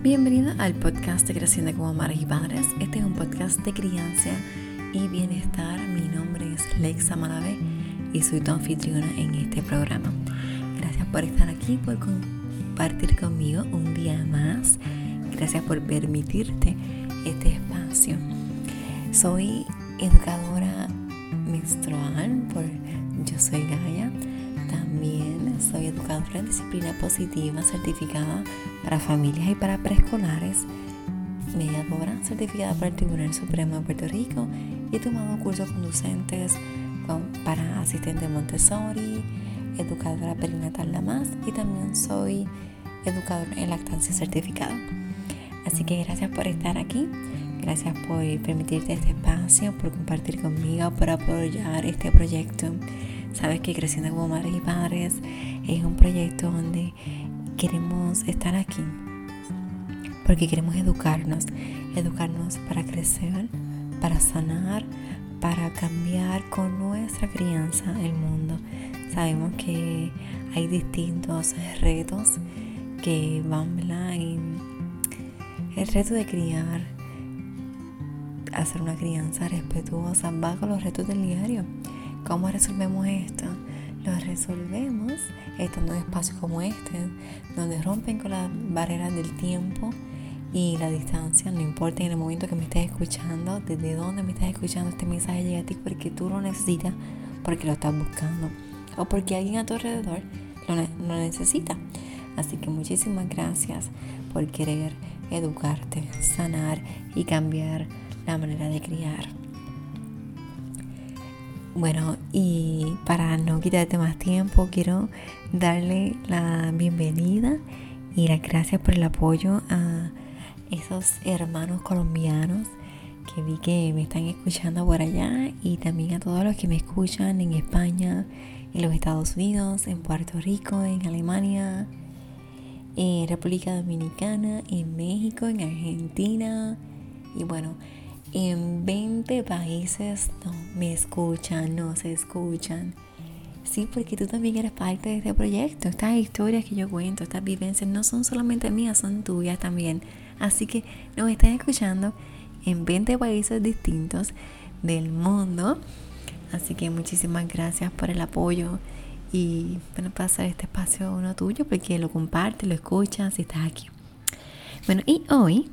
Bienvenida al podcast de Creciendo como Madres y Padres. Este es un podcast de crianza y bienestar. Mi nombre es Lexa Malavé y soy tu anfitriona en este programa. Gracias por estar aquí, por compartir conmigo un día más. Gracias por permitirte este espacio. Soy educadora en disciplina positiva certificada para familias y para preescolares, mediadora certificada por el Tribunal Supremo de Puerto Rico y he tomado cursos conducentes para asistente Montessori, educadora perinatal la más y también soy educadora en lactancia certificada. Así que gracias por estar aquí, gracias por permitirte este espacio, por compartir conmigo, por apoyar este proyecto. Sabes que Creciendo como Madres y Padres es un proyecto donde queremos estar aquí porque queremos educarnos, educarnos para crecer, para sanar, para cambiar con nuestra crianza el mundo. Sabemos que hay distintos retos que van, ¿verdad? el reto de criar, hacer una crianza respetuosa va con los retos del diario. ¿Cómo resolvemos esto? Lo resolvemos estando en espacios como este, donde rompen con las barreras del tiempo y la distancia, no importa en el momento que me estés escuchando, desde dónde me estás escuchando, este mensaje llega a ti porque tú lo necesitas, porque lo estás buscando o porque alguien a tu alrededor lo, lo necesita. Así que muchísimas gracias por querer educarte, sanar y cambiar la manera de criar. Bueno, y para no quitarte más tiempo, quiero darle la bienvenida y las gracias por el apoyo a esos hermanos colombianos que vi que me están escuchando por allá y también a todos los que me escuchan en España, en los Estados Unidos, en Puerto Rico, en Alemania, en República Dominicana, en México, en Argentina. Y bueno, en 20 países no me escuchan, no se escuchan. Sí, porque tú también eres parte de este proyecto. Estas historias que yo cuento, estas vivencias no son solamente mías, son tuyas también. Así que nos están escuchando en 20 países distintos del mundo. Así que muchísimas gracias por el apoyo y bueno, pasar este espacio uno tuyo porque lo compartes, lo escuchas y estás aquí. Bueno, y hoy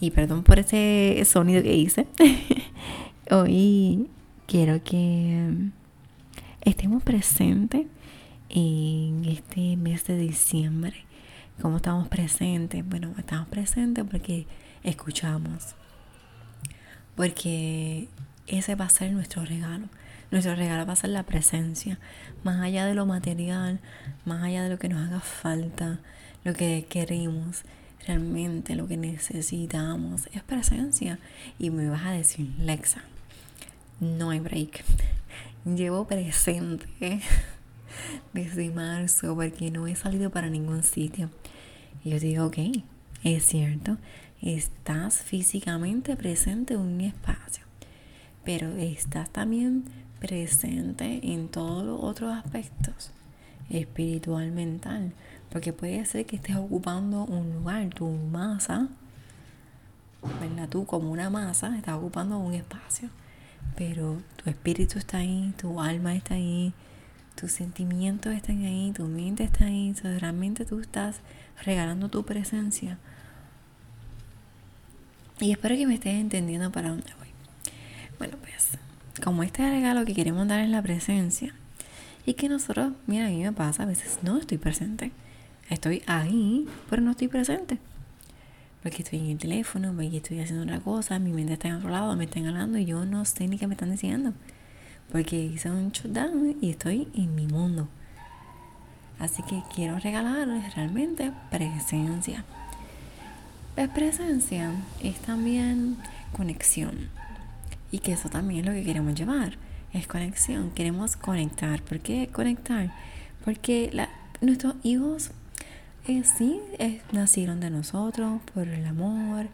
y perdón por ese sonido que hice. Hoy quiero que estemos presentes en este mes de diciembre. ¿Cómo estamos presentes? Bueno, estamos presentes porque escuchamos. Porque ese va a ser nuestro regalo. Nuestro regalo va a ser la presencia. Más allá de lo material, más allá de lo que nos haga falta, lo que queremos realmente lo que necesitamos es presencia. Y me vas a decir, Lexa, no hay break. Llevo presente desde marzo porque no he salido para ningún sitio. Y yo digo, ok, es cierto, estás físicamente presente en un espacio, pero estás también presente en todos los otros aspectos, espiritual, mental. Porque puede ser que estés ocupando un lugar, tu masa, ¿verdad? Tú como una masa estás ocupando un espacio. Pero tu espíritu está ahí, tu alma está ahí, tus sentimientos están ahí, tu mente está ahí. Entonces realmente tú estás regalando tu presencia. Y espero que me estés entendiendo para dónde voy. Bueno, pues, como este regalo que queremos dar es la presencia, y que nosotros, mira, a mí me pasa, a veces no estoy presente. Estoy ahí, pero no estoy presente. Porque estoy en el teléfono, porque estoy haciendo otra cosa, mi mente está en otro lado, me están hablando y yo no sé ni qué me están diciendo. Porque hice un shutdown y estoy en mi mundo. Así que quiero regalarles realmente presencia. La presencia es también conexión. Y que eso también es lo que queremos llevar. Es conexión. Queremos conectar. ¿Por qué conectar? Porque nuestros hijos eh, sí, nacieron de nosotros por el amor,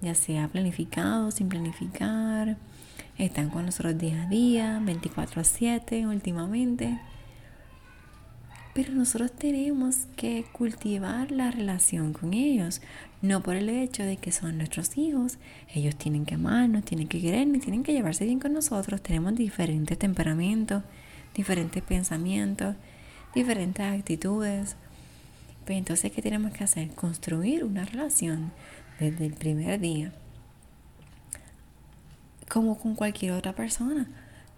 ya sea planificado, sin planificar. Están con nosotros día a día, 24 a 7 últimamente. Pero nosotros tenemos que cultivar la relación con ellos, no por el hecho de que son nuestros hijos. Ellos tienen que amarnos, tienen que querernos, tienen que llevarse bien con nosotros. Tenemos diferentes temperamentos, diferentes pensamientos, diferentes actitudes. Pero entonces, ¿qué tenemos que hacer? Construir una relación desde el primer día, como con cualquier otra persona.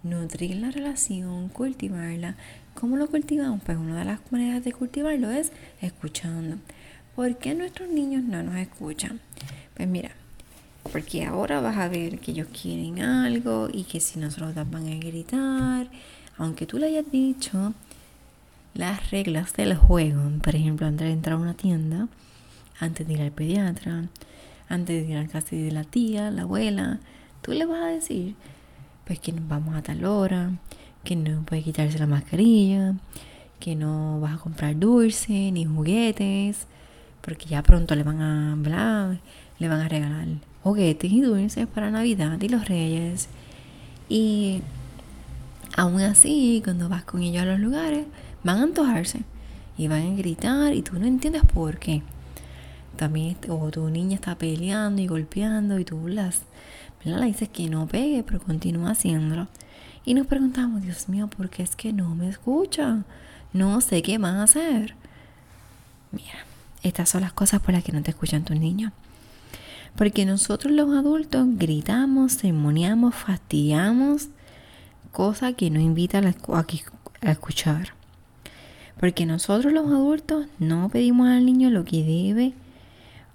Nutrir la relación, cultivarla, ¿Cómo lo cultivamos? Pues una de las maneras de cultivarlo es escuchando. ¿Por qué nuestros niños no nos escuchan? Pues mira, porque ahora vas a ver que ellos quieren algo y que si nosotros van a gritar, aunque tú le hayas dicho las reglas del juego, por ejemplo, antes de entrar a una tienda, antes de ir al pediatra, antes de ir al casa de la tía, la abuela, tú le vas a decir, pues que nos vamos a tal hora, que no puede quitarse la mascarilla, que no vas a comprar dulce ni juguetes, porque ya pronto le van a bla, le van a regalar juguetes y dulces para Navidad y los Reyes. Y aún así, cuando vas con ellos a los lugares, van a antojarse y van a gritar y tú no entiendes por qué. También, o tu niña está peleando y golpeando y tú las, le dices que no pegue, pero continúa haciéndolo. Y nos preguntamos, Dios mío, ¿por qué es que no me escucha? No sé qué más hacer. Mira, estas son las cosas por las que no te escuchan tus niños. Porque nosotros los adultos gritamos, sermoneamos, fastidiamos, cosa que no invita a escuchar. Porque nosotros los adultos no pedimos al niño lo que debe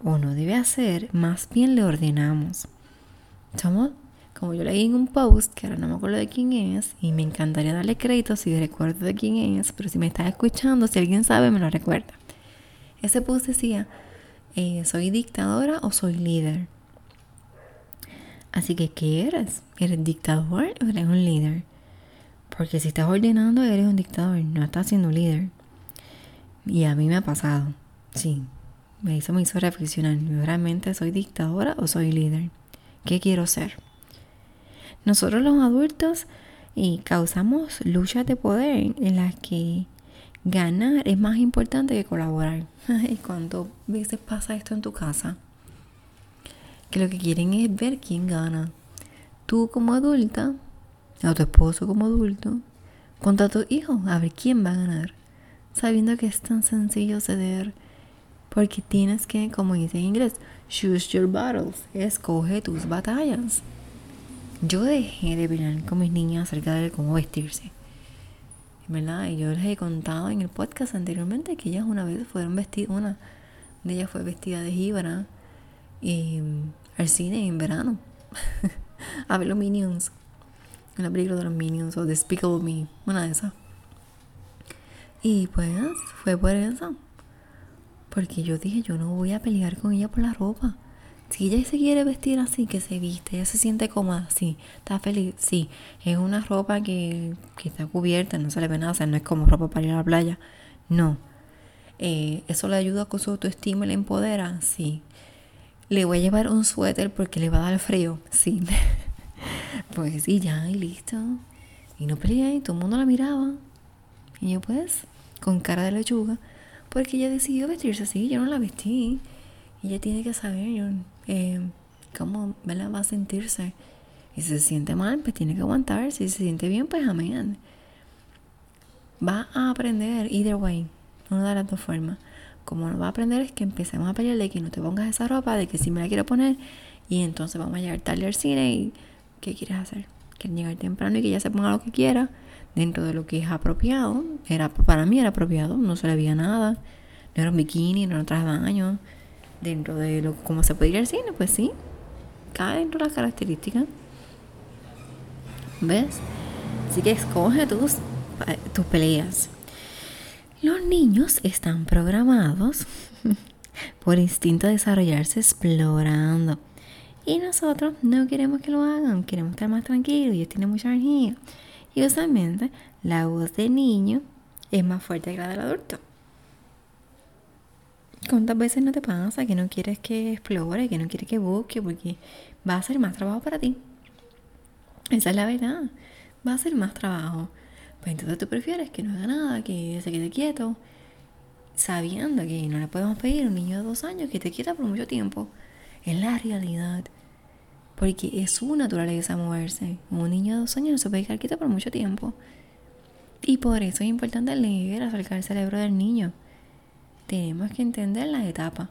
o no debe hacer, más bien le ordenamos. Somos como yo leí en un post, que ahora no me acuerdo de quién es, y me encantaría darle crédito si recuerdo de quién es, pero si me estás escuchando, si alguien sabe, me lo recuerda. Ese post decía, eh, ¿soy dictadora o soy líder? Así que, ¿qué eres? ¿Eres dictador o eres un líder? Porque si estás ordenando, eres un dictador, no estás siendo líder. Y a mí me ha pasado, sí. Me hizo, me hizo reflexionar, ¿realmente soy dictadora o soy líder? ¿Qué quiero ser? Nosotros los adultos y causamos luchas de poder en las que ganar es más importante que colaborar. ¿Y cuántas veces pasa esto en tu casa? Que lo que quieren es ver quién gana. Tú como adulta, o tu esposo como adulto, contra tus hijos, a ver quién va a ganar. Sabiendo que es tan sencillo ceder. Porque tienes que, como dice en inglés, choose your battles. Escoge tus batallas. Yo dejé de pelear con mis niñas acerca de cómo vestirse. ¿Verdad? Y yo les he contado en el podcast anteriormente que ellas una vez fueron vestidas, una de ellas fue vestida de jíbara y, al cine en verano a ver los Minions, una película de los Minions o Despicable Me, una de esas. Y pues fue por eso. Porque yo dije, yo no voy a pelear con ella por la ropa. Si ella se quiere vestir así, que se viste, ella se siente cómoda, sí, está feliz, sí, es una ropa que, está cubierta, no se le ve nada, o sea, no es como ropa para ir a la playa, no. Eh, ¿Eso le ayuda con su autoestima y le empodera? Sí. ¿Le voy a llevar un suéter porque le va a dar frío? Sí. pues sí, ya, y listo. Y no peleé, y todo el mundo la miraba. Y yo pues, con cara de lechuga, porque ella decidió vestirse así, yo no la vestí. Ella tiene que saber, yo eh, cómo va a sentirse. Y si se siente mal, pues tiene que aguantar. Si se siente bien, pues amén. Va a aprender either way, una de las dos formas. Como no va a aprender es que empecemos a pelearle que no te pongas esa ropa, de que si me la quiero poner, y entonces vamos a llegar tarde al cine y ¿qué quieres hacer? Quieres llegar temprano y que ella se ponga lo que quiera dentro de lo que es apropiado. Era, para mí era apropiado, no se le veía nada. No era un bikini, no era traje de baño dentro de lo cómo se puede ir al cine, pues sí, cae dentro de las características. ¿Ves? Así que escoge tus, tus peleas. Los niños están programados por instinto de desarrollarse explorando. Y nosotros no queremos que lo hagan, queremos estar más tranquilos, ellos tienen mucha energía. Y usualmente la voz del niño es más fuerte que la del adulto. ¿Cuántas veces no te pasa que no quieres que explore, que no quieres que busque, porque va a ser más trabajo para ti? Esa es la verdad. Va a ser más trabajo. Pues entonces tú prefieres que no haga nada, que se quede quieto, sabiendo que no le podemos pedir a un niño de dos años que te quieta por mucho tiempo. Es la realidad. Porque es su naturaleza moverse. Un niño de dos años no se puede quedar quieto por mucho tiempo. Y por eso es importante leer acerca del cerebro del niño. Tenemos que entender la etapa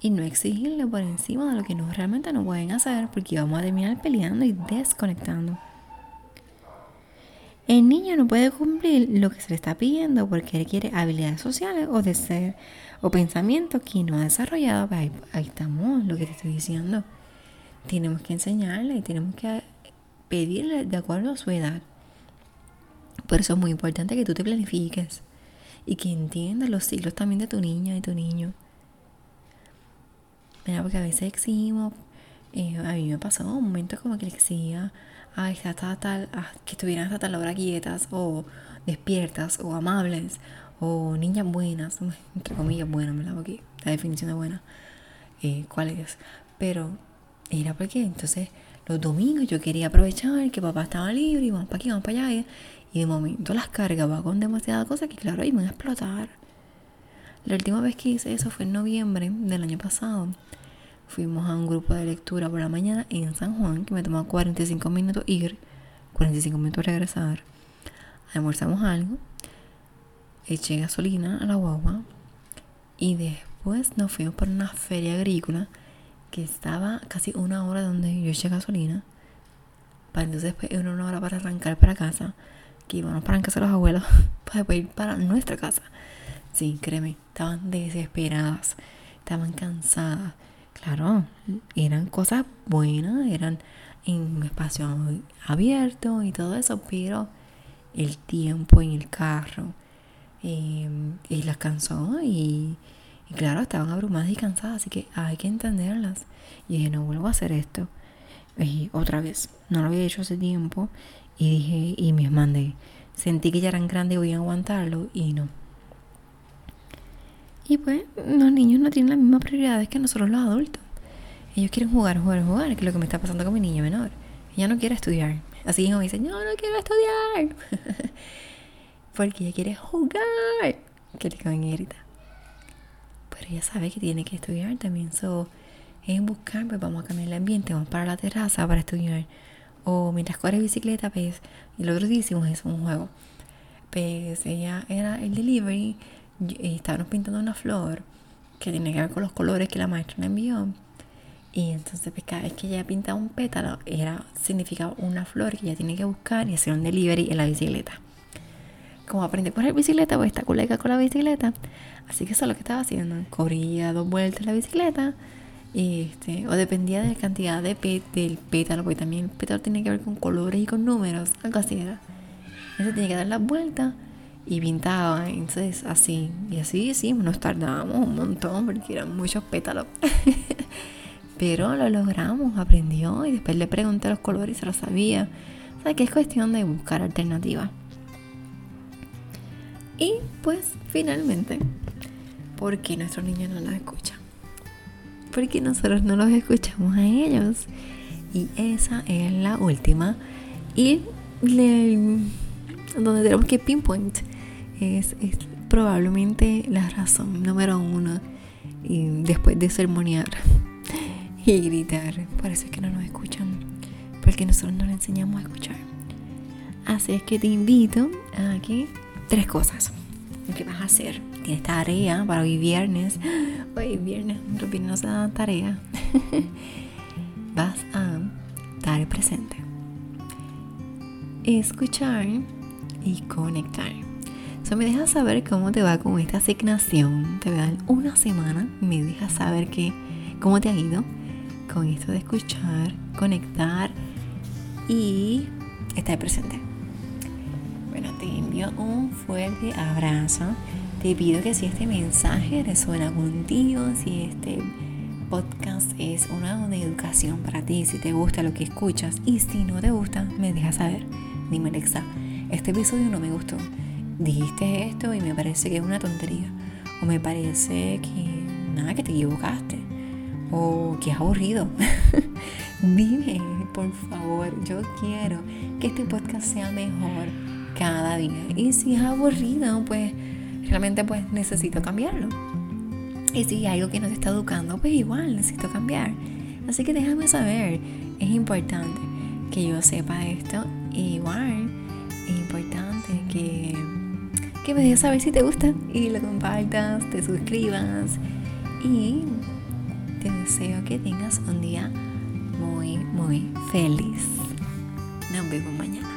y no exigirle por encima de lo que no, realmente no pueden hacer porque vamos a terminar peleando y desconectando. El niño no puede cumplir lo que se le está pidiendo porque requiere habilidades sociales o de ser o pensamientos que no ha desarrollado. Ahí, ahí estamos, lo que te estoy diciendo. Tenemos que enseñarle y tenemos que pedirle de acuerdo a su edad. Por eso es muy importante que tú te planifiques y que entiendas los ciclos también de tu niña y tu niño. Mira, porque a veces exigimos, a mí me pasó un momento como que le exigía ay, hasta tal, que estuvieran hasta tal hora quietas o despiertas o amables o niñas buenas, entre comillas buenas, ¿verdad? Porque la definición de buena, eh, ¿cuál es? Pero era porque entonces los domingos yo quería aprovechar que papá estaba libre y vamos para aquí, vamos para allá. Y de momento las cargaba con demasiadas cosas que claro, me iban a explotar. La última vez que hice eso fue en noviembre del año pasado. Fuimos a un grupo de lectura por la mañana en San Juan, que me tomó 45 minutos ir, 45 minutos regresar. Almorzamos algo, eché gasolina a la guagua y después nos fuimos por una feria agrícola que estaba casi una hora donde yo eché gasolina. Para entonces después era una hora para arrancar para casa, que íbamos para casa de los abuelos, para ir para nuestra casa. Sí, créeme, estaban desesperadas, estaban cansadas Claro, eran cosas buenas, eran en un espacio abierto y todo eso, pero el tiempo en el carro eh, y las cansó y, claro, estaban abrumadas y cansadas, así que hay que entenderlas. Y dije, no vuelvo a hacer esto. Y otra vez, no lo había hecho hace tiempo y dije, y me mandé, sentí que ya eran grandes y voy a aguantarlo y no. Y pues los niños no tienen las mismas prioridades que nosotros los adultos. Ellos quieren jugar, jugar, jugar, que es lo que me está pasando con mi niña menor. Ella no quiere estudiar. Así como dice, no, no quiero estudiar. Porque ella quiere jugar. Que le grita. Pero ella sabe que tiene que estudiar también. So, es buscar, pues vamos a cambiar el ambiente, vamos para la terraza para estudiar. O mientras corre bicicleta, pues, y lo otro día hicimos eso, un juego. Pues ella era el delivery estábamos pintando una flor que tiene que ver con los colores que la maestra me envió. Y entonces pues, cada vez que ella pinta un pétalo, era, significaba una flor que ella tiene que buscar y hacer un delivery en la bicicleta. Como aprende a correr bicicleta, pues está colega con la bicicleta. Así que eso es lo que estaba haciendo. Corría dos vueltas la bicicleta. este, o dependía de la cantidad de del pétalo, porque también el pétalo tiene que ver con colores y con números, algo así era. Entonces tenía que dar la vuelta y pintaba. Entonces así, y así sí, nos tardábamos un montón porque eran muchos pétalos. Pero lo logramos, aprendió y después le pregunté los colores y se lo sabía. O sea que es cuestión de buscar alternativas. Y pues finalmente, ¿por qué nuestros niños no nos escuchan? Porque nosotros no los escuchamos a ellos. Y esa es la última. Y donde tenemos que pinpoint es, probablemente la razón número uno después de sermonear y gritar. Por eso es que no nos escuchan, porque nosotros no les enseñamos a escuchar. Así es que te invito a que tres cosas. ¿Qué vas a hacer? Tienes tarea para hoy viernes. Hoy viernes, dan tarea. vas a estar presente. Escuchar y conectar me dejas saber cómo te va con esta asignación. Te voy a dar una semana. Me dejas saber que, cómo te ha ido con esto de escuchar, conectar y estar presente. Bueno, te envío un fuerte abrazo. Te pido que si este mensaje resuena contigo, si este podcast es una de educación para ti, si te gusta lo que escuchas y si no te gusta, me dejas saber. Dime Alexa, este episodio no me gustó dijiste esto y me parece que es una tontería. O me parece que nada, que te equivocaste. O que es aburrido. Dime, por favor, yo quiero que este podcast sea mejor cada día. Y si es aburrido, pues realmente pues necesito cambiarlo. Y si hay algo que no te está educando, pues igual necesito cambiar. Así que déjame saber, es importante que yo sepa esto. igual es importante que, que me dejes saber si te gusta y lo compartas, te suscribas. Y te deseo que tengas un día muy, muy feliz. Nos vemos mañana.